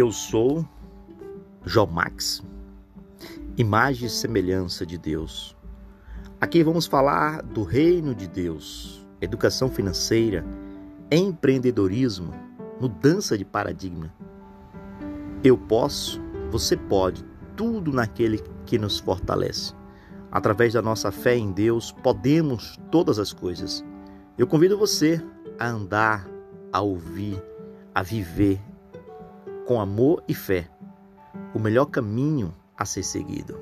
Eu sou Jomax, imagem e semelhança de Deus. Aqui vamos falar do reino de Deus, educação financeira, empreendedorismo, mudança de paradigma. Eu posso, você pode, tudo naquele que nos fortalece. Através da nossa fé em Deus, podemos todas as coisas. Eu convido você a andar, a ouvir, a viver com amor e fé, o melhor caminho a ser seguido.